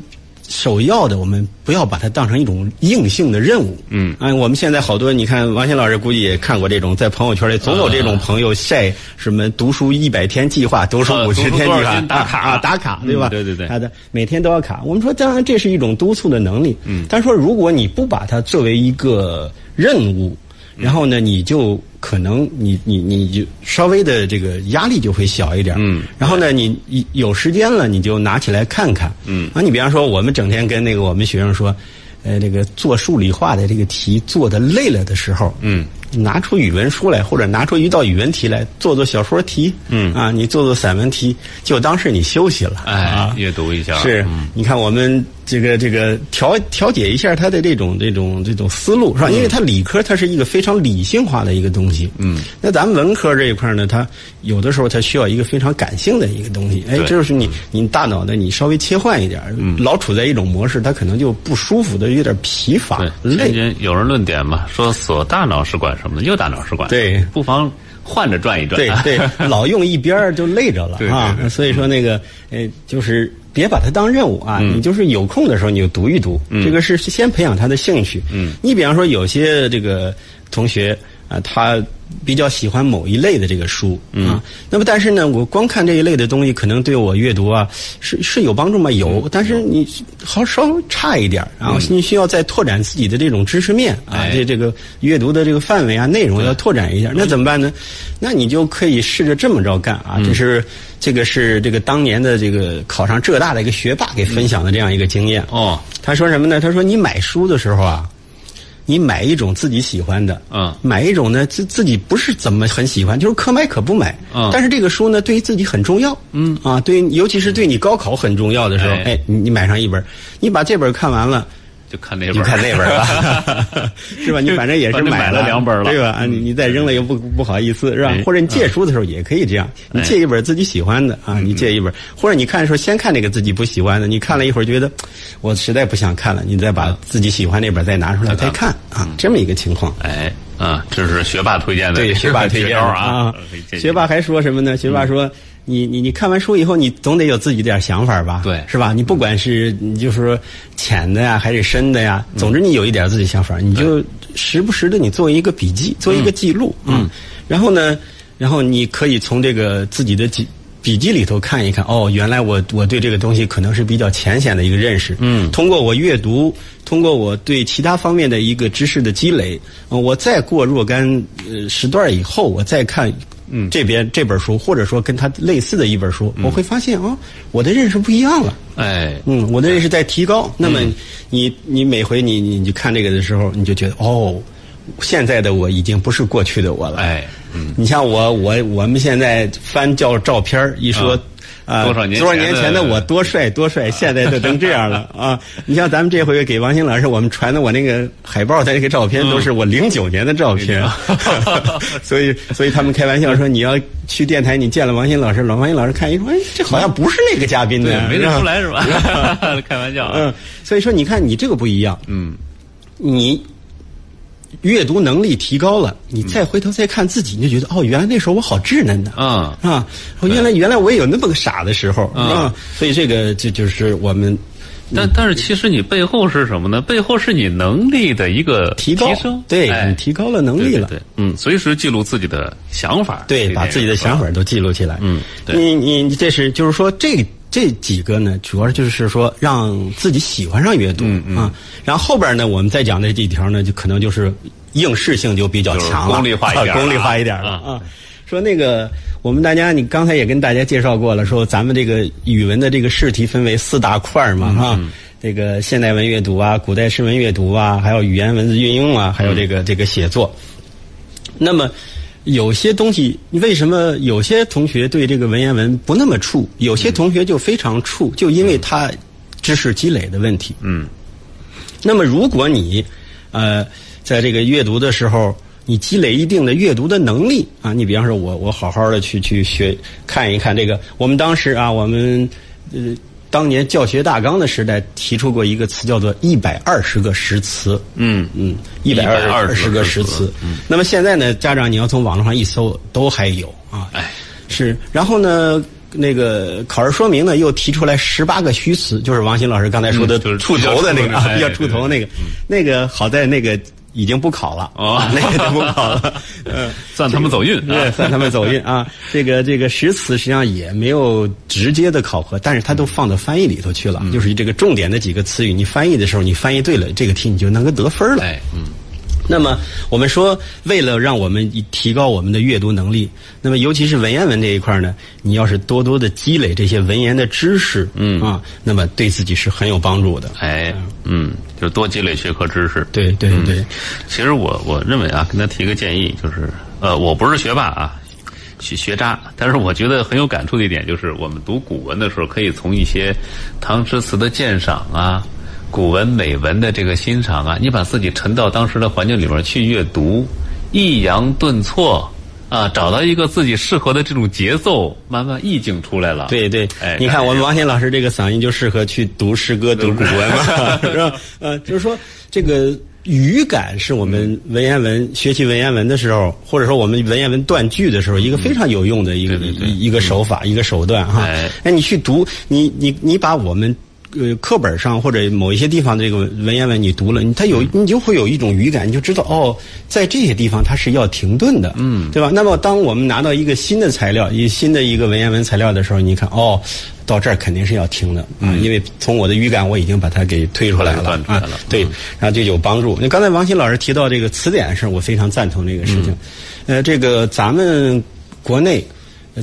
首要的，我们不要把它当成一种硬性的任务。嗯，啊，我们现在好多，你看王鑫老师估计也看过这种，在朋友圈里总有这种朋友晒什么读书一百天计划、读书五十天计划打卡啊，打卡，对吧？对对对，他的每天都要卡。我们说，当然这是一种督促的能力。嗯，但是说，如果你不把它作为一个任务，然后呢，你就。可能你你你就稍微的这个压力就会小一点，嗯，然后呢，你有时间了你就拿起来看看，嗯，啊，你比方说我们整天跟那个我们学生说，呃，这个做数理化的这个题做的累了的时候，嗯。拿出语文书来，或者拿出一道语文题来做做小说题，嗯。啊，你做做散文题，就当是你休息了，哎，阅读一下。是，你看我们这个这个调调节一下他的这种这种这种思路，是吧？因为他理科它是一个非常理性化的一个东西，嗯，那咱们文科这一块呢，它有的时候它需要一个非常感性的一个东西，哎，这就是你你大脑的你稍微切换一点，老处在一种模式，它可能就不舒服的，有点疲乏累。有人论点嘛，说锁大脑是管。什么的？右大脑是管，对，不妨换着转一转。对对，老用一边儿就累着了 啊。所以说那个，呃，就是别把它当任务啊。你就是有空的时候你就读一读，这个是先培养他的兴趣。嗯，你比方说有些这个同学啊，他比较喜欢某一类的这个书啊。那么，但是呢，我光看这一类的东西，可能对我阅读啊是是有帮助吗？有，但是你好稍微差一点，然后你需要再拓展自己的这种知识面啊，这这个阅读的这个范围啊，内容要拓展一下。那怎么办呢？那你就可以试着这么着干啊。这是这个是这个当年的这个考上浙大的一个学霸给分享的这样一个经验哦。他说什么呢？他说你买书的时候啊。你买一种自己喜欢的，嗯，买一种呢自自己不是怎么很喜欢，就是可买可不买，嗯，但是这个书呢对于自己很重要，嗯。啊，对，尤其是对你高考很重要的时候，哎，你你买上一本，你把这本看完了。就看那本，就看那本吧，是吧？你反正也是买了两本了，对吧？啊，你你再扔了又不不好意思，是吧？或者你借书的时候也可以这样，你借一本自己喜欢的啊，你借一本，或者你看的时候先看那个自己不喜欢的，你看了一会儿觉得我实在不想看了，你再把自己喜欢那本再拿出来再看啊，这么一个情况。哎，啊，这是学霸推荐的，对，学霸推荐啊。学霸还说什么呢？学霸说。你你你看完书以后，你总得有自己点想法吧？对，是吧？你不管是你就是说浅的呀，还是深的呀，总之你有一点自己想法，你就时不时的你做一个笔记，做一个记录，嗯，然后呢，然后你可以从这个自己的记笔记里头看一看，哦，原来我我对这个东西可能是比较浅显的一个认识，嗯，通过我阅读，通过我对其他方面的一个知识的积累，我再过若干呃时段以后，我再看。嗯，这边这本书，或者说跟它类似的一本书，我会发现啊，我的认识不一样了。哎，嗯，我的认识在提高。那么，你你每回你你你看这个的时候，你就觉得哦，现在的我已经不是过去的我了。哎，嗯，你像我我我们现在翻叫照片一说。啊，多少年多少年前的我多帅多帅，现在都成这样了 啊！你像咱们这回给王鑫老师我们传的我那个海报的那个照片，都是我零九年的照片，所以所以他们开玩笑说，你要去电台，你见了王鑫老师，老王鑫老师看一说，哎，这好像不是那个嘉宾呢，没认出来是吧？开玩笑，嗯，所以说你看你这个不一样，嗯，你。阅读能力提高了，你再回头再看自己，你就觉得哦，原来那时候我好稚嫩呢，啊。啊，原来原来我也有那么个傻的时候啊，所以这个这就是我们。但但是其实你背后是什么呢？背后是你能力的一个提升，对你提高了能力了，对，嗯，随时记录自己的想法，对，把自己的想法都记录起来，嗯，对。你你这是就是说这。这几个呢，主要就是说让自己喜欢上阅读啊。然后后边呢，我们再讲的这几条呢，就可能就是应试性就比较强了，功利化一点，功利化一点了啊。说那个，我们大家，你刚才也跟大家介绍过了，说咱们这个语文的这个试题分为四大块嘛啊，这个现代文阅读啊，古代诗文阅读啊，还有语言文字运用啊，还有这个这个写作。那么。有些东西，为什么有些同学对这个文言文不那么怵？有些同学就非常怵，就因为他知识积累的问题。嗯。那么，如果你呃在这个阅读的时候，你积累一定的阅读的能力啊，你比方说，我我好好的去去学看一看这个，我们当时啊，我们呃。当年教学大纲的时代提出过一个词，叫做一百二十个实词。嗯嗯，一百二十个实词。那么现在呢，家长你要从网络上一搜，都还有啊。哎，是。然后呢，那个考试说明呢，又提出来十八个虚词，就是王鑫老师刚才说的出头的那个，比较出头那个。那个好在那个。已经不考了啊，那个不考了，嗯，算他们走运，对，算他们走运啊。这个这个实词实际上也没有直接的考核，但是它都放到翻译里头去了，就是这个重点的几个词语，你翻译的时候你翻译对了，这个题你就能够得分了。哎，嗯。那么我们说，为了让我们提高我们的阅读能力，那么尤其是文言文这一块呢，你要是多多的积累这些文言的知识，嗯啊，那么对自己是很有帮助的。哎，嗯，就多积累学科知识。对对对。其实我我认为啊，跟他提个建议，就是呃，我不是学霸啊，学学渣，但是我觉得很有感触的一点就是，我们读古文的时候，可以从一些唐诗词的鉴赏啊。古文美文的这个欣赏啊，你把自己沉到当时的环境里面去阅读，抑扬顿挫啊，找到一个自己适合的这种节奏，慢慢意境出来了。对对，哎，你看我们王鑫老师这个嗓音就适合去读诗歌、读古文嘛，是吧？呃，就是说这个语感是我们文言文学习文言文的时候，或者说我们文言文断句的时候，一个非常有用的一个一个手法、一个手段哈。哎，你去读，你你你把我们。呃课本上或者某一些地方的这个文言文你读了，你它有你就会有一种语感，你就知道哦，在这些地方它是要停顿的，嗯，对吧？那么当我们拿到一个新的材料，一新的一个文言文材料的时候，你看哦，到这儿肯定是要停的啊，因为从我的语感我已经把它给推出来了啊，对，然后就有帮助。那刚才王鑫老师提到这个词典的事我非常赞同这个事情。呃，这个咱们国内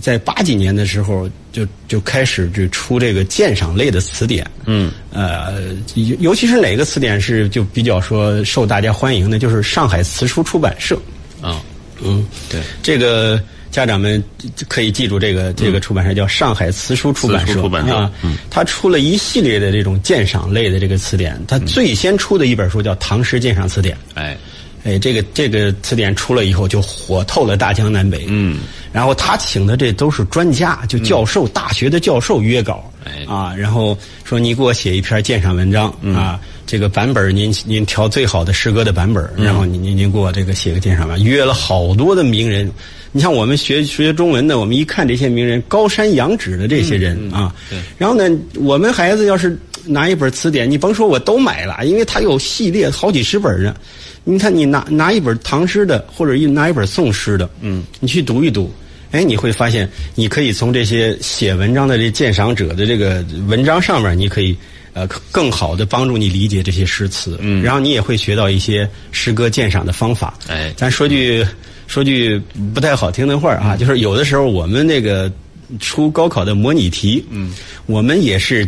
在八几年的时候。就就开始就出这个鉴赏类的词典，嗯，呃，尤其是哪个词典是就比较说受大家欢迎的，就是上海词书出版社，啊，嗯，对，这个家长们可以记住这个这个出版社叫上海词书出版社。啊，他出了一系列的这种鉴赏类的这个词典，他最先出的一本书叫《唐诗鉴赏词典》，哎。哎，这个这个词典出了以后，就火透了大江南北。嗯，然后他请的这都是专家，就教授、大学的教授约稿。哎，啊，然后说你给我写一篇鉴赏文章啊，这个版本您您调最好的诗歌的版本，然后您您您给我这个写个鉴赏文。约了好多的名人，你像我们学学中文的，我们一看这些名人，高山仰止的这些人啊。然后呢，我们孩子要是拿一本词典，你甭说我都买了，因为它有系列好几十本呢。你看，你拿拿一本唐诗的，或者一拿一本宋诗的，嗯，你去读一读，哎，你会发现，你可以从这些写文章的这鉴赏者的这个文章上面，你可以呃更好的帮助你理解这些诗词，嗯，然后你也会学到一些诗歌鉴赏的方法。哎，咱说句说句不太好听的话啊，就是有的时候我们那个出高考的模拟题，嗯，我们也是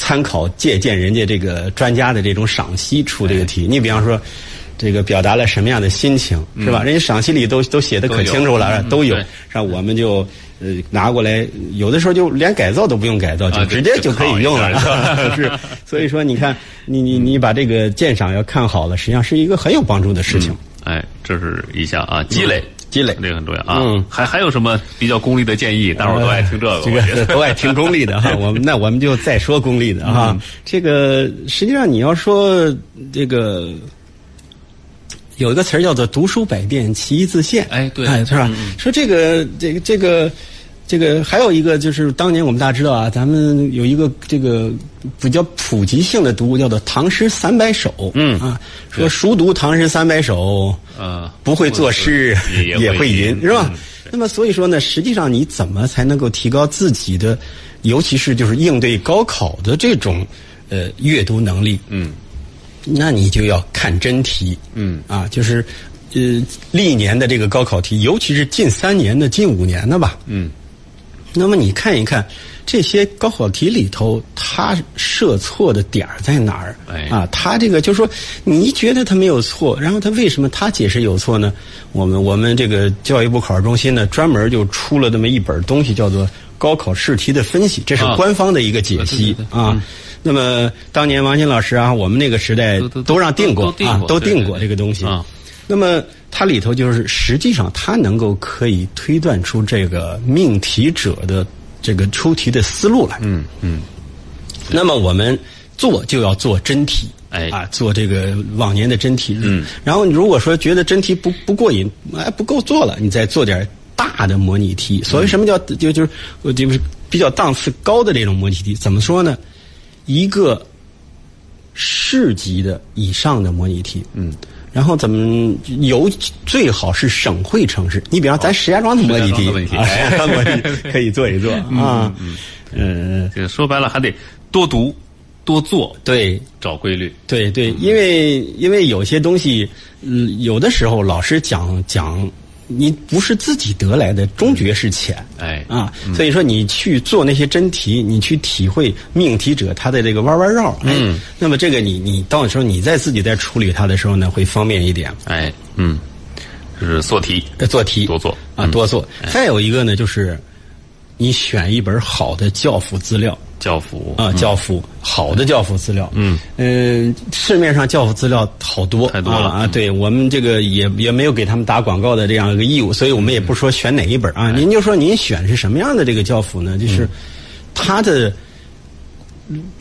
参考借鉴人家这个专家的这种赏析出这个题。你比方说。这个表达了什么样的心情，是吧？人家赏析里都都写的可清楚了，都有。让我们就呃拿过来，有的时候就连改造都不用改造，就直接就可以用了。是，所以说你看，你你你把这个鉴赏要看好了，实际上是一个很有帮助的事情。哎，这是一项啊，积累积累，这个很重要啊。嗯，还还有什么比较功利的建议？大伙儿都爱听这个，这个 都爱听功利的哈。我们那我们就再说功利的哈。这个实际上你要说这个。有一个词儿叫做“读书百遍，其义自现”。哎，对，是吧？说这个，这个，这个，这个，还有一个就是当年我们大家知道啊，咱们有一个这个比较普及性的读物，叫做《唐诗三百首》。嗯啊，说熟读《唐诗三百首》，啊，不会作诗 也会吟，是吧？那么所以说呢，实际上你怎么才能够提高自己的，尤其是就是应对高考的这种呃阅读能力？嗯。那你就要看真题，嗯啊，就是呃历年的这个高考题，尤其是近三年的、近五年的吧，嗯。那么你看一看这些高考题里头，它设错的点儿在哪儿？哎啊，他这个就是说，你觉得他没有错，然后他为什么他解释有错呢？我们我们这个教育部考试中心呢，专门就出了这么一本东西，叫做《高考试题的分析》，这是官方的一个解析啊。那么当年王鑫老师啊，我们那个时代都让定过啊，都定过这个东西。那么它里头就是实际上它能够可以推断出这个命题者的这个出题的思路来。嗯嗯。那么我们做就要做真题，哎啊，做这个往年的真题。嗯。然后如果说觉得真题不不过瘾，哎不够做了，你再做点大的模拟题。所谓什么叫就就是就是比较档次高的这种模拟题？怎么说呢？一个市级的以上的模拟题，嗯，然后怎么游最好是省会城市？你比方咱石家庄的模拟题，可以做一做啊，嗯，这说白了还得多读多做，对，找规律，对对，因为因为有些东西，嗯，有的时候老师讲讲。你不是自己得来的，终觉是浅。哎啊，所以说你去做那些真题，你去体会命题者他的这个弯弯绕。嗯，那么这个你你到时候你在自己在处理它的时候呢，会方便一点。哎，嗯，就是做题，做题多做啊，多做。再有一个呢，就是你选一本好的教辅资料。教辅。啊，教辅好的教辅资料，嗯。嗯，市面上教辅资料好多，太多了。啊！对我们这个也也没有给他们打广告的这样一个义务，所以我们也不说选哪一本啊。您就说您选是什么样的这个教辅呢？就是它的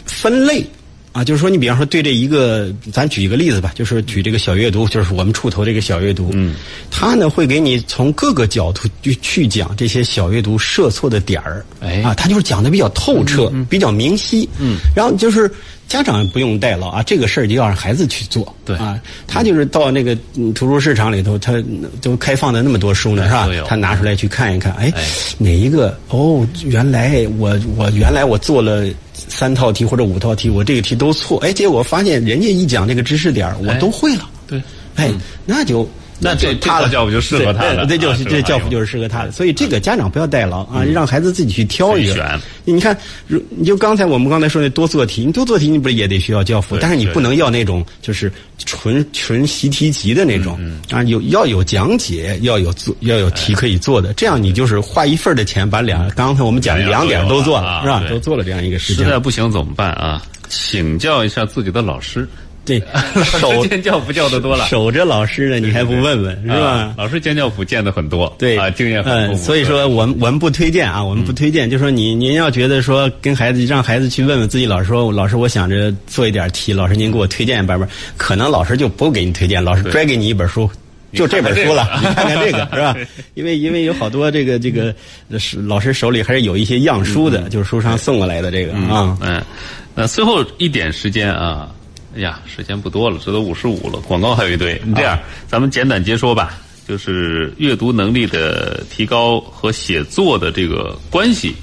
分类啊，就是说，你比方说对这一个，咱举一个例子吧，就是举这个小阅读，就是我们触头这个小阅读，嗯，它呢会给你从各个角度去去讲这些小阅读设错的点儿，哎啊，它就是讲的比较透彻，比较明晰，嗯，然后就是家长不用代劳啊，这个事儿就要让孩子去做，对。啊，他就是到那个嗯图书市场里头，他都开放的那么多书呢，是吧？他拿出来去看一看，哎哎，哪一个？哦，原来我我原来我做了。三套题或者五套题，我这个题都错，哎，结果发现人家一讲这个知识点儿我都会了，对，哎，那就那这他的，教辅就适合他了对，这就是啊这教辅就是适合他的，所以这个家长不要代劳啊，让孩子自己去挑一个。你看，如你就刚才我们刚才说那多做题，你多做题你不是也得需要教辅，但是你不能要那种就是纯纯习题集的那种嗯啊，有要有讲解，要有做要有题可以做的，这样你就是花一份的钱把两刚才我们讲两点都做了，是吧？都做了这样一个事情实。在不行怎么办啊？请教一下自己的老师，对，守尖教辅教的多了，守着老师呢，你还不问问是啊吧？老师尖教辅见的很多，对啊，经验很丰嗯，富。所以说我们我们不推荐啊，我们不推荐。就说你您要觉得说跟孩子让孩子去问问自己老师说，老师我想着做一点题，老师您给我推荐一本本，可能老师就不给你推荐，老师对拽给你一本书。就这本书了，你你看看这个 是吧？因为因为有好多这个这个是老师手里还是有一些样书的，就是书上送过来的这个啊。嗯，那最后一点时间啊，哎呀，时间不多了，这都五十五了，广告还有一堆。你这样，咱们简短截说吧，就是阅读能力的提高和写作的这个关系。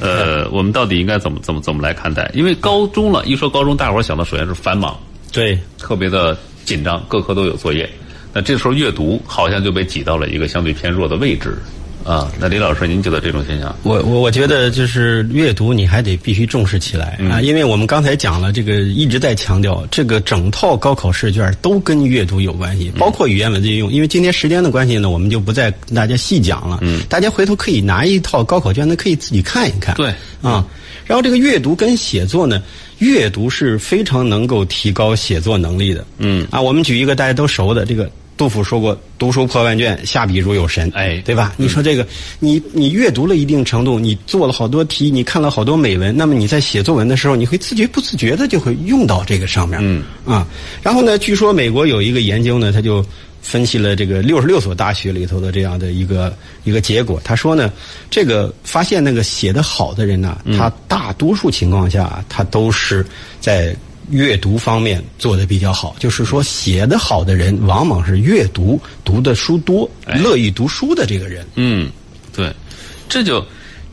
呃，我们到底应该怎么怎么怎么来看待？因为高中了，一说高中，大伙儿想到首先是繁忙，对，特别的紧张，各科都有作业。那这时候阅读好像就被挤到了一个相对偏弱的位置啊。那李老师，您觉得这种现象？我我我觉得就是阅读，你还得必须重视起来啊，因为我们刚才讲了，这个一直在强调，这个整套高考试卷都跟阅读有关系，包括语言文字运用。因为今天时间的关系呢，我们就不再跟大家细讲了。嗯，大家回头可以拿一套高考卷呢，可以自己看一看。对啊，然后这个阅读跟写作呢，阅读是非常能够提高写作能力的。嗯啊，我们举一个大家都熟的这个。杜甫说过：“读书破万卷，下笔如有神。”哎对吧？你说这个，你你阅读了一定程度，你做了好多题，你看了好多美文，那么你在写作文的时候，你会自觉不自觉的就会用到这个上面。嗯啊，然后呢，据说美国有一个研究呢，他就分析了这个六十六所大学里头的这样的一个一个结果。他说呢，这个发现那个写的好的人呢，他大多数情况下他都是在。阅读方面做的比较好，就是说写的好的人，往往是阅读读的书多、哎乐意读书的这个人。嗯，对，这就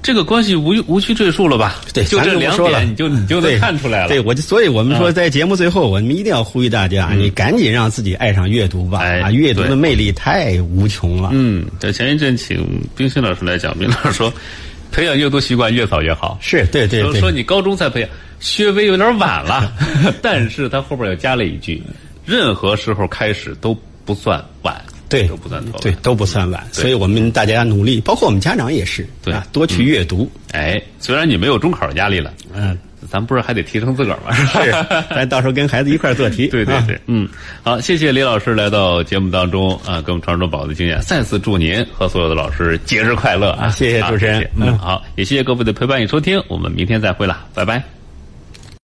这个关系无无需赘述了吧？对，就这两不说了，点，你就你就能看出来了。对，我就所以我们说，啊在节目最后，我们一定要呼吁大家，你赶紧让自己爱上阅读吧！哎啊，阅读的魅力太无穷了。嗯，在前一阵请冰心老师来讲，冰老师说，培养阅读习惯越早越好。是对对对，说说你高中才培养，稍微有点晚了，但是他后边又加了一句，任何时候开始都不算晚，对都不算晚。对都不算晚，所以我们大家努力，包括我们家长也是，对啊，多去阅读。哎，虽然你没有中考压力了，嗯，咱不是还得提升自个儿吗？是，咱到时候跟孩子一块儿做题。啊对对对，嗯，好，谢谢李老师来到节目当中啊，给我们传授宝贵的经验。再次祝您和所有的老师节日快乐啊！啊谢谢主持人嗯好，也谢谢各位的陪伴与收听，我们明天再会了，拜拜。